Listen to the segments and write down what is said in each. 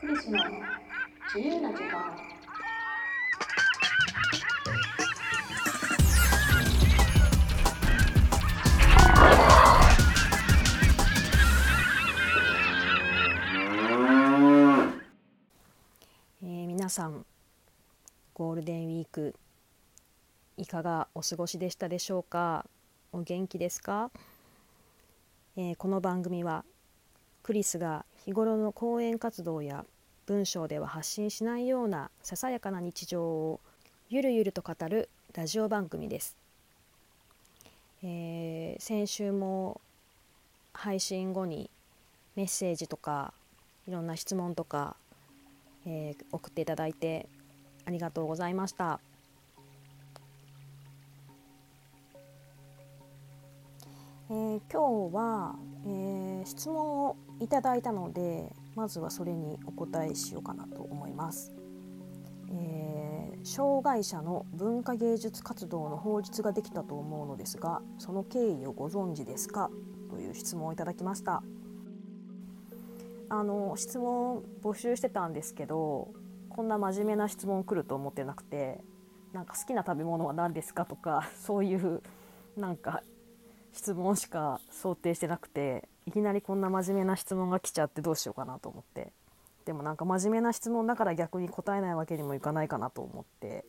クリスの自由な時間え皆さんゴールデンウィークいかがお過ごしでしたでしょうか？お元気ですか、えーこの番組はクリスが日頃の講演活動や文章では発信しないようなささやかな日常をゆるゆると語るラジオ番組です、えー先週も配信後にメッセージとかいろんな質問とかえー送っていただいてありがとうございました。えー今日は、えー質問をいただいたのでまずはそれにお答えしようかなと思います。えー障害者の文化芸術活動の法律ができたと思うのですがその経緯をご存知ですか？という質問をいただきました。あの質問募集してたんですけどこんな真面目な質問来ると思ってなくてなんか好きな食べ物は何ですかとかそういうなんか質問しか想定してなくていきなりこんな真面目な質問が来ちゃってどうしようかなと思って。でもなんか真面目な質問だから逆に答えないわけにもいかないかなと思って。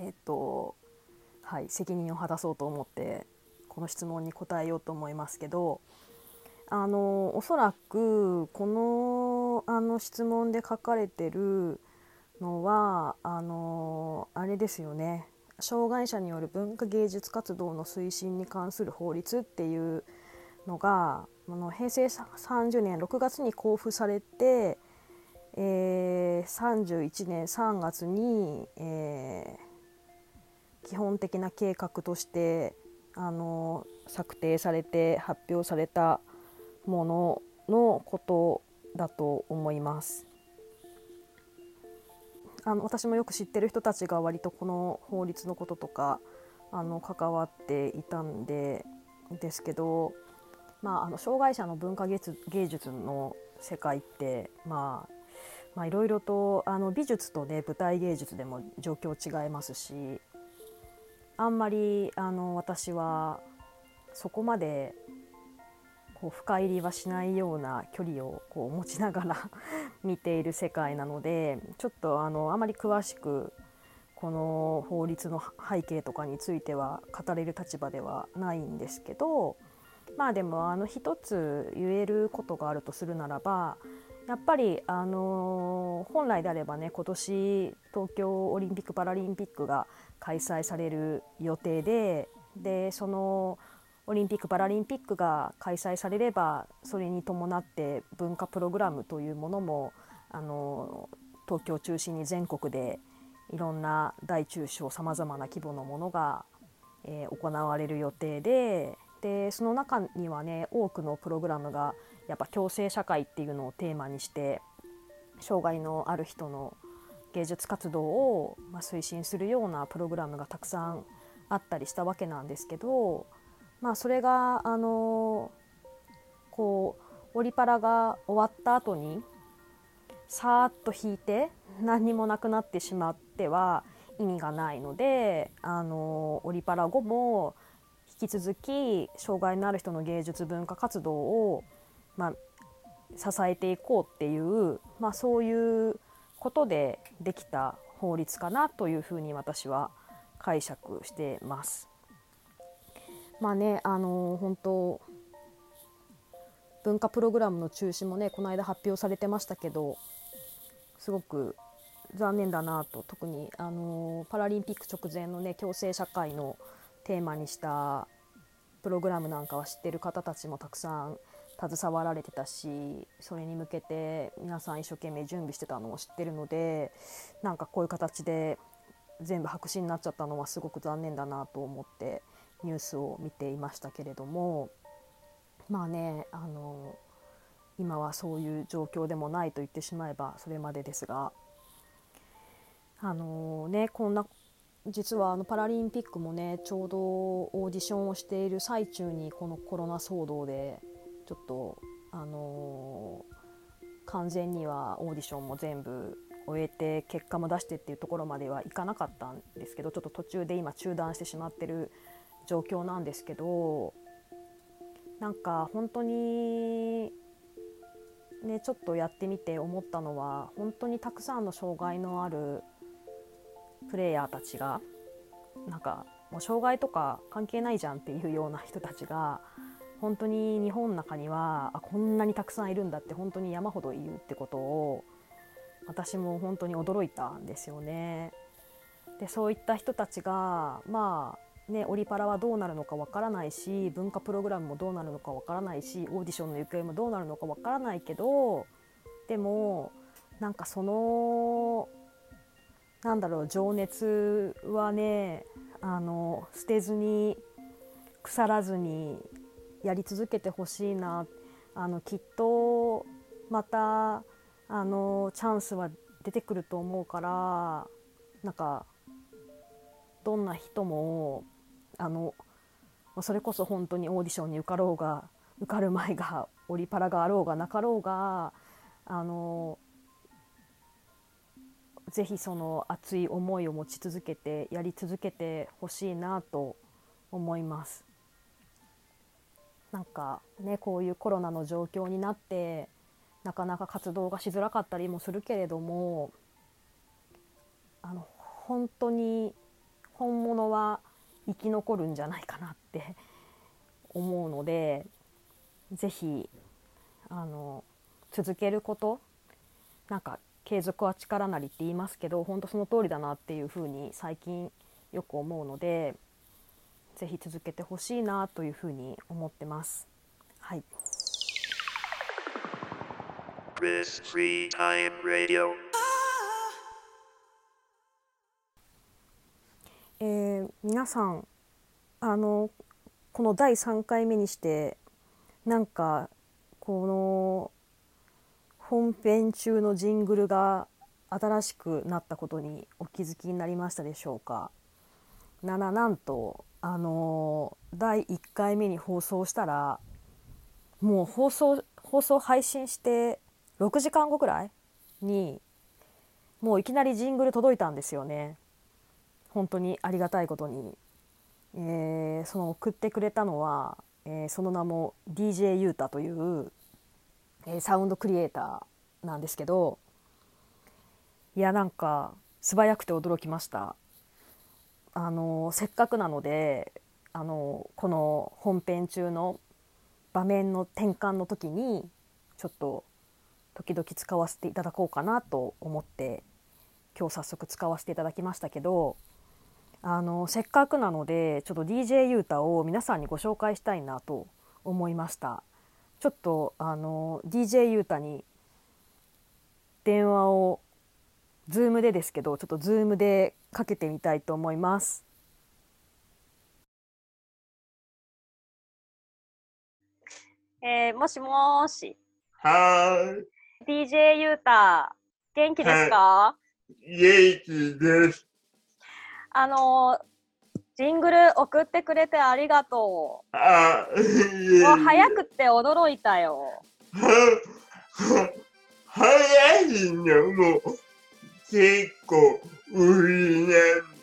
えっとはい責任を果たそうと思ってこの質問に答えようと思いますけどあのおそらくこのあの質問で書かれてるのはあのあれですよね。障害者による文化芸術活動の推進に関する法律っていうのがあの平成30年6月に公布されて、えー31年3月に、えー基本的な計画としてあの策定されて発表されたもののことだと思います。あの私もよく知ってる人たちが割とこの法律のこととかあの関わっていたんでですけど、まあ、あの障害者の文化芸術の世界って、まあ、まあいろいろとあの美術とね舞台芸術でも状況違いますしあんまりあの私はそこまでこう深入りはしないような距離をこう持ちながら 見ている世界なのでちょっとあのあまり詳しくこの法律の背景とかについては語れる立場ではないんですけどまあでもあの一つ言えることがあるとするならばやっぱりあの本来であればね今年東京オリンピック・パラリンピックが開催される予定ででそのオリンピック・パラリンピックが開催されればそれに伴って文化プログラムというものもあの東京中心に全国でいろんな大中小さまざまな規模のものが、えー行われる予定ででその中にはね多くのプログラムがやっぱ共生社会っていうのをテーマにして障害のある人の芸術活動を、ま、推進するようなプログラムがたくさんあったりしたわけなんですけど、まあ、それがあのこうオリパラが終わった後にさーっと引いて何にもなくなってしまっては意味がないのであのオリパラ後も引き続き障害のある人の芸術文化活動を、まあ、支えていこうっていう、まあ、そういうことでできた法律かなというふうに私は解釈してます。まあねあの本当文化プログラムの中止もねこの間発表されてましたけどすごく残念だなと特にあのパラリンピック直前のね共生社会のテーマにしたプログラムなんかは知ってる方たちもたくさん携わられてたしそれに向けて皆さん一生懸命準備してたのを知ってるのでなんかこういう形で全部白紙になっちゃったのはすごく残念だなと思ってニュースを見ていましたけれども。まあねあの今はそういう状況でもないと言ってしまえばそれまでですがあのねこんな実はあのパラリンピックもねちょうどオーディションをしている最中にこのコロナ騒動でちょっとあの完全にはオーディションも全部終えて結果も出してっていうところまではいかなかったんですけどちょっと途中で今中断してしまってる状況なんですけどなんか本当にねちょっとやってみて思ったのは本当にたくさんの障害のあるプレイヤーたちがなんかもう障害とか関係ないじゃんっていうような人たちが本当に日本の中にはあこんなにたくさんいるんだって本当に山ほどいるってことを私も本当に驚いたんですよね。でそういった人たちがまあねオリパラはどうなるのかわからないし文化プログラムもどうなるのかわからないしオーディションの行方もどうなるのかわからないけどでもなんかそのなんだろう情熱はねあの捨てずに腐らずにやり続けてほしいな。あのきっとまたあのチャンスは出てくると思うからなんかどんな人もあのそれこそ本当にオーディションに受かろうが受かる前がオリパラがあろうがなかろうがあのぜひその熱い思いを持ち続けてやり続けてほしいなと思います。なんかねこういうコロナの状況になってなかなか活動がしづらかったりもするけれどもあの本当に本物は生き残るんじゃないかなって思うので是非あの続けることなんか継続は力なりって言いますけど本当その通りだなっていうふうに最近よく思うのでぜひ続けてほしいなというふうに思ってます。はい。えー、皆さんあのこの第3回目にしてなんかこの本編中のジングルが新しくなったことにお気づきになりましたでしょうか？なななんとあの第1回目に放送したらもう放送放送配信して6時間後くらいにもういきなりジングル届いたんですよね。本当にありがたいことに、えー、その送ってくれたのは、えー、その名も DJ ユータというえサウンドクリエイターなんですけどいやなんか素早くて驚きましたあのせっかくなのであのこの本編中の場面の転換の時にちょっと時々使わせていただこうかなと思って今日早速使わせていただきましたけどあのせっかくなのでちょっと DJ ユータを皆さんにご紹介したいなと思いました。ちょっとあの DJ ユータに電話を Zoom でですけどちょっと Zoom でかけてみたいと思います。えー、もしもし。はい。DJ ユータ、元気ですか、元気です。あのジングル送ってくれてありがとう。あもう早くて驚いたよ。早いのも結構売りなんで。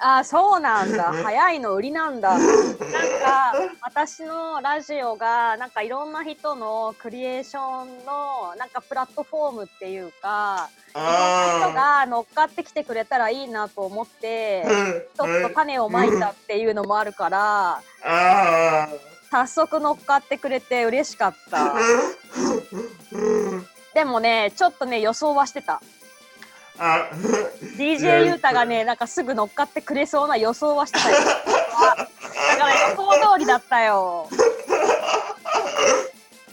あそうなんだ。早いの売りなんだ。なんか私のラジオがなんかいろんな人のクリエーションのなんかプラットフォームっていうかいろんな人が乗っかってきてくれたらいいなと思って ちょっと種をまいたっていうのもあるから早速乗っかってくれて嬉しかった。でもねちょっとね予想はしてた。あ DJ ユータがねなんかすぐ乗っかってくれそうな予想はしてたよ。だから予想通りだったよ。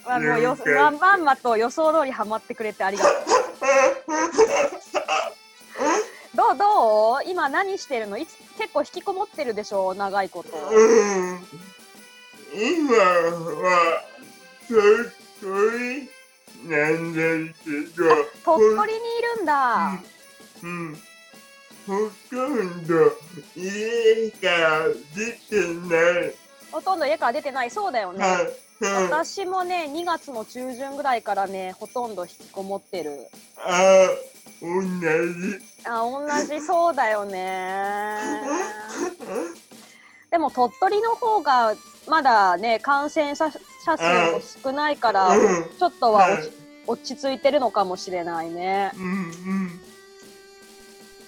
まあもうよまんまんまと予想通りハマってくれてありがとう。どうどう？今何してるの？いつ結構引きこもってるでしょ長いこと、うん、今は鳥取なんだけど。鳥取にいるんだ。うん、ほとん。ど家から出てないほとん。ど家から出てないそうだよね、私もね2月の中旬ぐらいからねほとん。ど引きこもってるあ同じ。あ同じそうだよねでも鳥取の方がまだね感染者数も少ないからちょっとは落ち落ち着いてるのかもしれないね。うん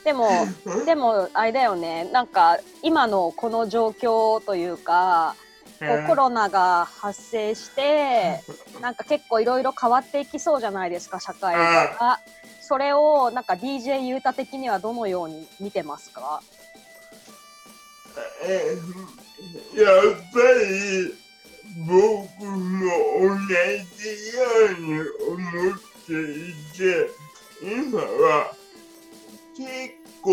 でもうん。でも あれだよね。なんか今のこの状況というかこうコロナが発生してなんか結構いろいろ変わっていきそうじゃないですか社会が。それをなんか DJ ゆうた的にはどのように見てますか？えやっぱり僕も同じように思っていて今は結構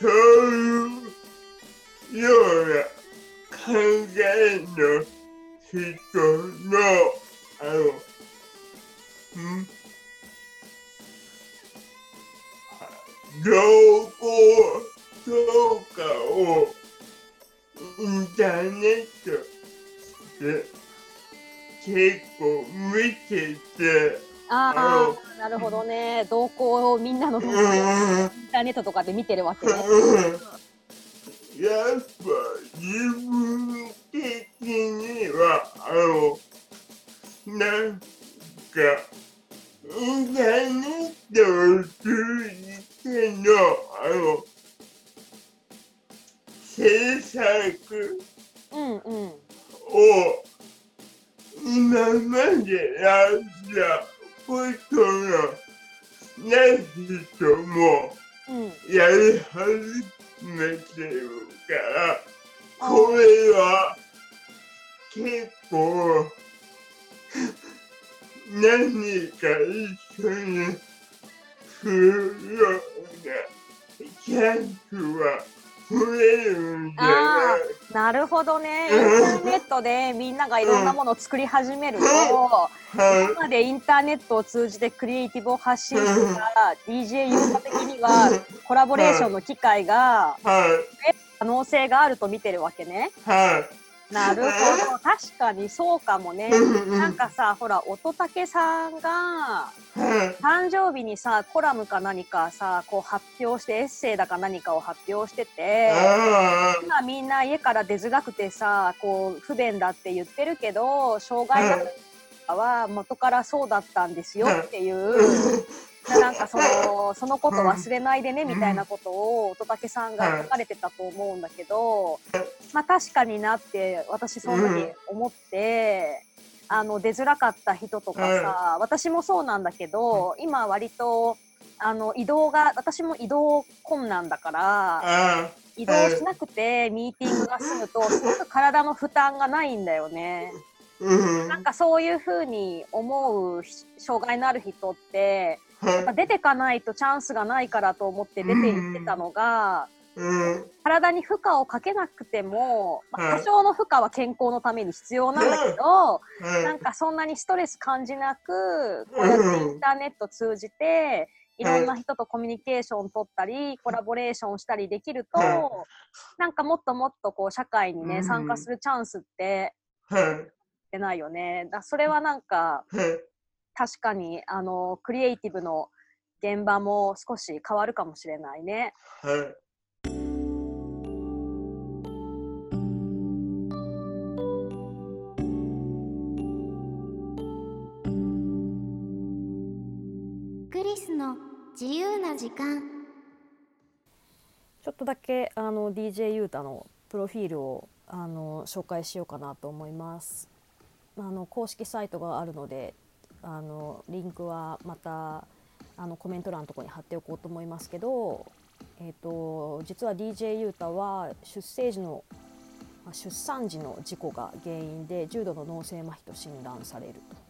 そういうような考えの人のあのん？情報とかをインターネットで結構見てて、あああなるほどね動向をみんなの動向をインターネットとかで見てるわけね。やっぱ自分的にはあのなんかインターネットを通じてのあの制作うんうんを今までやったことのない人もうん。やり始めてるから、これは結構何か一緒にするようなチャンスは増えるん。じゃなるほどね。インターネットでみんながいろんなものを作り始めると今までインターネットを通じてクリエイティブを発信してた DJ ユーザー的にはコラボレーションの機会がはい、可能性があると見てるわけね。はい、なるほど。確かにそうかもね。なんかさほら乙武さんがはい、誕生日にさコラムか何かさこう発表してエッセイだか何かを発表しててあ今みんな家から出づらくてさこう不便だって言ってるけど障害者は元からそうだったんですよっていう。なんかそのそのこと忘れないでねみたいなことを乙武さんが書かれてたと思うんだけど、まあ確かになって私その時思って、あの出づらかった人とかさ、私もそうなんだけど今割とあの移動が私も移動困難だからあ移動しなくてミーティングが済むとすごく体の負担がないんだよね。うん。なんかそういうふうに思う障害のある人って出てかないとチャンスがないからと思って出て行ってたのが、いうん体に負荷をかけなくても、まあはい多少の負荷は健康のために必要なんだけど、なんかそんなにストレス感じなくこうやってインターネット通じていろんな人とコミュニケーション取ったりコラボレーションしたりできるとはいなんかもっともっとこう社会にうん。ね参加するチャンスってはい出ないよね。だそれはなんかはい確かにあのクリエイティブの現場も少し変わるかもしれないね。はいクリスの自由な時間ちょっとだけあの DJ ユータのプロフィールをあの紹介しようかなと思います。あの公式サイトがあるのであのリンクはまたあのコメント欄のとこに貼っておこうと思いますけど、えー、と実は DJ ユータは出生時の出産時の事故が原因で重度の脳性麻痺と診断されると。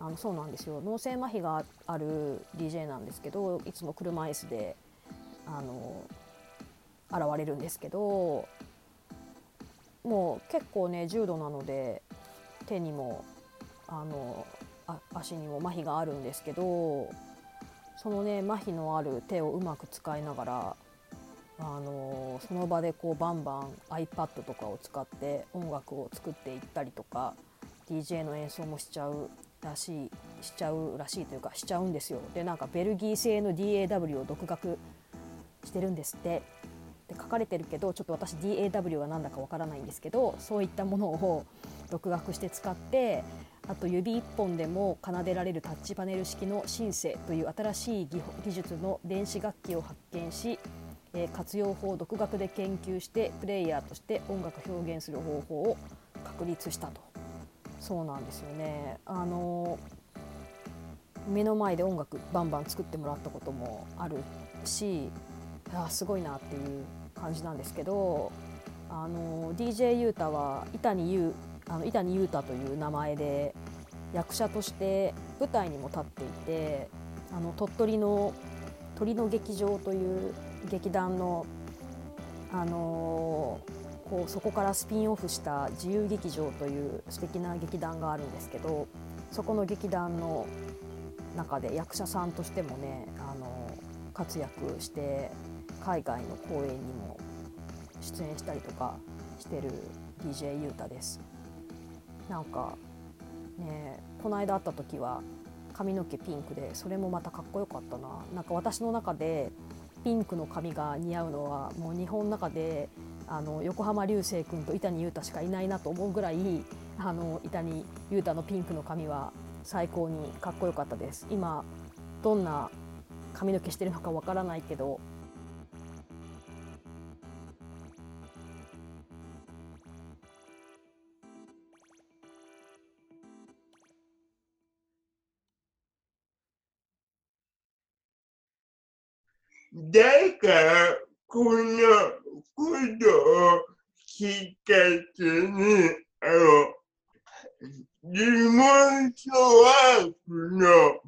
あのそうなんですよ脳性麻痺がある DJ なんですけどいつも車椅子であの現れるんですけどもう結構ね重度なので手にもあの足にも麻痺があるんですけどそのね麻痺のある手をうまく使いながらあのその場でこうバンバン iPad とかを使って音楽を作っていったりとか DJ の演奏もしちゃうらしいしちゃうらしいというかしちゃうんですよ。でなんかベルギー製の DAW を独学してるんですって。で書かれてるけどちょっと私 DAW は何だかわからないんですけどそういったものを独学して使ってあと指一本でも奏でられるタッチパネル式のシンセという新しい技術の電子楽器を発見し、えー活用法を独学で研究してプレイヤーとして音楽表現する方法を確立したと。そうなんですよね。あの目の前で音楽バンバン作ってもらったこともあるしあすごいなっていう感じなんですけどあの DJ ユータは伊谷優あの伊谷裕太という名前で役者として舞台にも立っていてあの鳥取の鳥の劇場という劇団の、あのこうそこからスピンオフした自由劇場という素敵な劇団があるんですけどそこの劇団の中で役者さんとしてもね、あの活躍して海外の公演にも出演したりとかしてる DJ ユータです。なんかねこの間会った時は髪の毛ピンクでそれもまたかっこよかったな。なんか私の中でピンクの髪が似合うのはもう日本の中であの横浜流星君と伊谷裕太しかいないなと思うぐらいあの伊谷裕太のピンクの髪は最高にかっこよかったです。今どんな髪の毛してるのかわからないけどだから、このことをきっかけに、あの、リモートワークの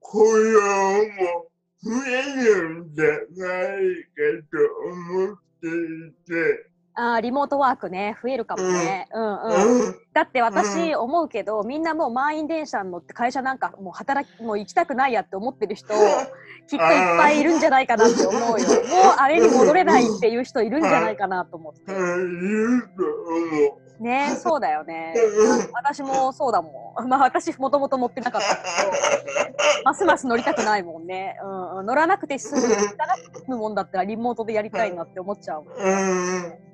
雇用も増えるんじゃないかと思っていて、あーリモートワークね増えるかもね、うん。うんうん、だって私思うけど、みんなもう満員電車に乗って会社なんかもう働きもう行きたくないやって思ってる人 きっといっぱいいるんじゃないかなって思うよ。もうあれに戻れないっていう人いるんじゃないかなと思って。ねそうだよね。うん。私もそうだもん。まあ私もともと乗ってなかったけどますます乗りたくないもんね、うんうん、乗らなくて済む済むもんだったらリモートでやりたいなって思っちゃうもんうん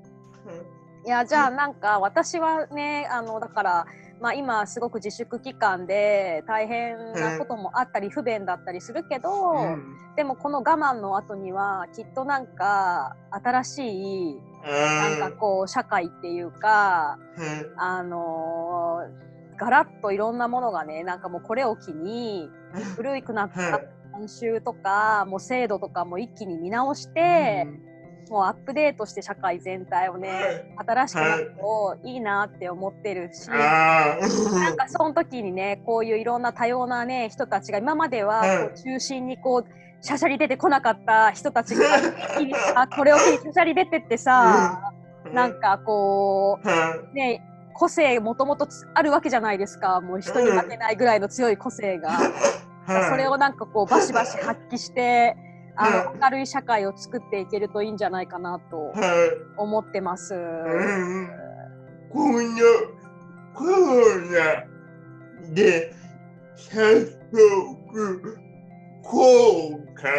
いやじゃあなんか私はねあのだから、まあ、今すごく自粛期間で大変なこともあったり不便だったりするけど、うん。でもこの我慢の後にはきっとなんか新しいなんかこう社会っていうかあのーガラッといろんなものがねなんかもうこれを機に古くなった慣習とかもう制度とかも一気に見直して、もうアップデートして社会全体をね新しくなるといいなって思ってるし、あなんかその時にねこういういろんな多様なね人たちが今まではうんこう中心にこうしゃしゃり出てこなかった人たちが あこれを機にしゃしゃり出てってさ、なんかこうね個性もともとあるわけじゃないですか。もう人に負けないぐらいの強い個性が。それをなんかこうバシバシ発揮してあの明るい社会を作っていけるといいんじゃないかなと思ってます。うんこのコロナで早速効果が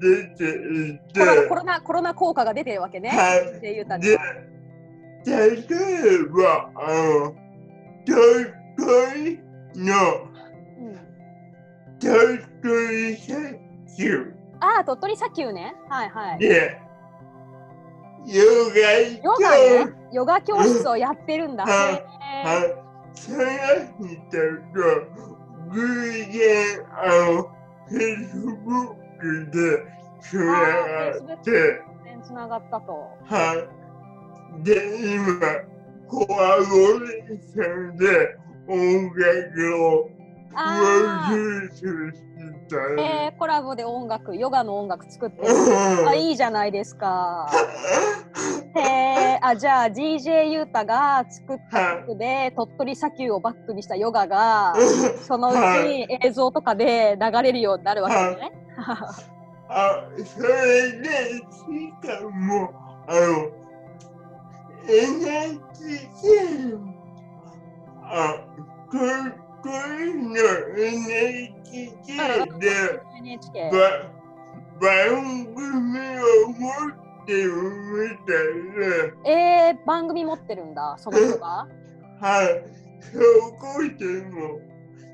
出ていて、コロナコロナ効果が出てるわけね。はいでは。例えばあの鳥取のうん鳥取砂丘ああ鳥取砂丘ね。はいはい。でヨヨガガね。ヨガ教室をやってるんだ。はいへーはい、その人と偶然あのフェイスブックでつながって、つながったと。はい。で、今、コラボレーションで音楽をプあロデュースしたあ、り。えー、コラボで音楽、ヨガの音楽作ってる。うんあ、いいじゃないですか。へえ、あ、じゃあ DJ ユータが作った曲で鳥取砂丘をバックにしたヨガが、そのうち映像とかで流れるようになるわけね。あ、それで、しかも、あの、NHK あ、ここの NHK で番組を持ってるみたいえー、番組持ってるんだその人が？な。はい。そこでも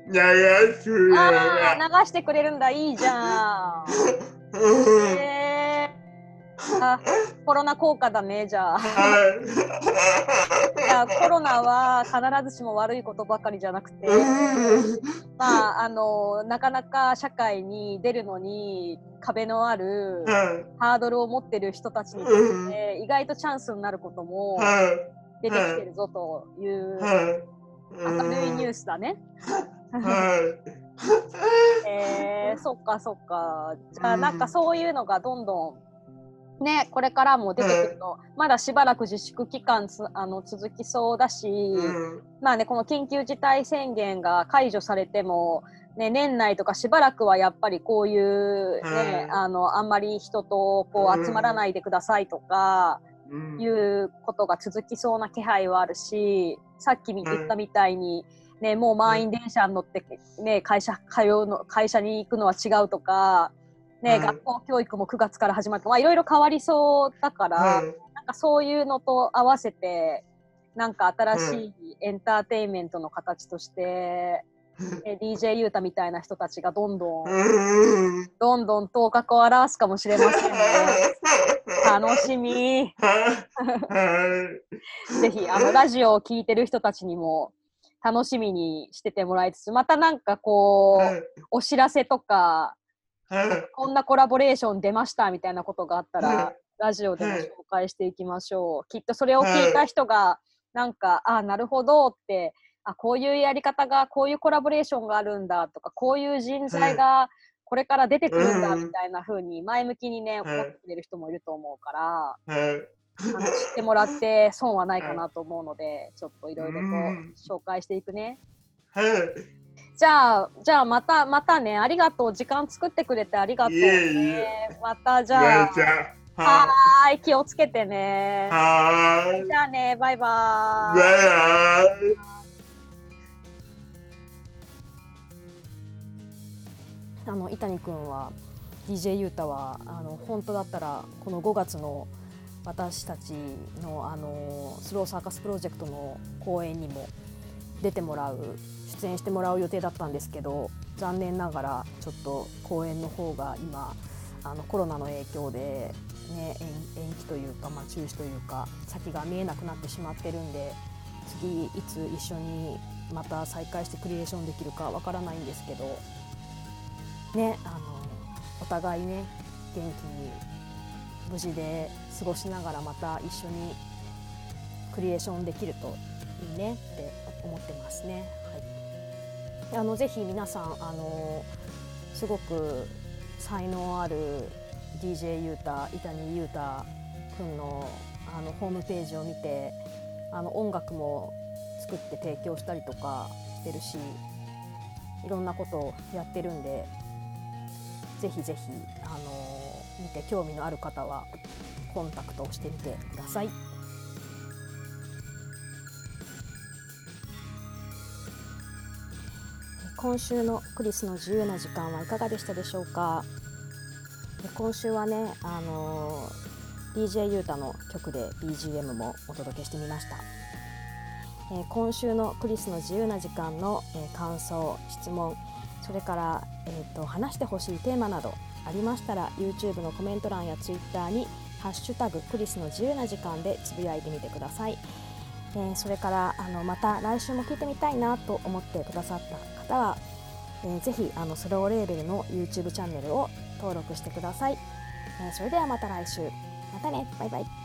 流すのあ流してくれるんだいいじゃん。えー、あ コロナ効果だねじゃあはい。いやコロナは必ずしも悪いことばかりじゃなくてうんまああのなかなか社会に出るのに壁のあるはい。ハードルを持ってる人たちにとって意外とチャンスになることもはい。出てきてるぞというはい。明るいニュースだね。はい。えー、そっかそっか。じゃあなんかそういうのがどんどんねこれからも出てくると、まだしばらく自粛期間つあの続きそうだし、うん。まあねこの緊急事態宣言が解除されても、ね、年内とかしばらくはやっぱりこういうね、うん。あのあんまり人とこう集まらないでくださいとか。うん。いうことが続きそうな気配はあるしさっきみ言ったみたいに、ね、もう満員電車に乗って、ね、会社通うの会社に行くのは違うとか、ねうん学校教育も9月から始まってまあいろいろ変わりそうだから、はいなんかそういうのと合わせてなんか新しいエンターテインメントの形として、え DJ ユータみたいな人たちがどんどん、うんどんどん頭角を現すかもしれませんね。楽しみ。はい。ぜひあのラジオを聞いてる人たちにも楽しみにしててもらいつつまたなんかこう、はいお知らせとかはい こんなコラボレーション出ましたみたいなことがあったら、はい。ラジオでもはい紹介していきましょう、きっとそれを聞いた人がなんか、あなるほどってあこういうやり方がこういうコラボレーションがあるんだとかこういう人材がこれから出てくるんだうんみたいな風に前向きにね、はい。思ってくれる人もいると思うから。知ってもらって 損はないかなと思うので、ちょっといろいろうん。と紹介していくね。はい。じゃあ、じゃあまた、またね、ありがとう。時間作ってくれてありがとう、いえいね。またじじゃあ、はい、気をつけてね。はい。じゃあね、バイババイーイ。バイ。あの伊谷くんは DJ ユータはあの本当だったらこの5月の私たちのあのスローサーカスプロジェクトの公演にも出てもらう出演してもらう予定だったんですけど残念ながらちょっと公演の方が今あのコロナの影響で、ね、延延期というか、まあ、中止というか先が見えなくなってしまってるんで次いつ一緒にまた再開してクリエーションできるかわからないんですけどねあのお互いね元気に無事で過ごしながらまた一緒にクリエーションできるといいねって思ってますね。はい、あのぜひ皆さんあのすごく才能ある DJ ユータ伊谷ユータくんのあのホームページを見てあの音楽も作って提供したりとかしてるしいろんなことをやってるんでぜひぜひあの見て興味のある方はコンタクトをしてみてください。今週のクリスの自由な時間はいかがでしたでしょうか？今週はねあの DJ ユータの曲で BGM もお届けしてみました、えー今週のクリスの自由な時間の、えー感想質問それから、えー、と話してほしいテーマなどありましたら YouTube のコメント欄や Twitter に「ハッシュタグクリスの自由な時間」でつぶやいてみてください、えーそれからあのまた来週も聞いてみたいなと思ってくださった方は、えーぜひあのスローレーベルの YouTube チャンネルを登録してください、えーそれではまた来週。またね。バイバイ。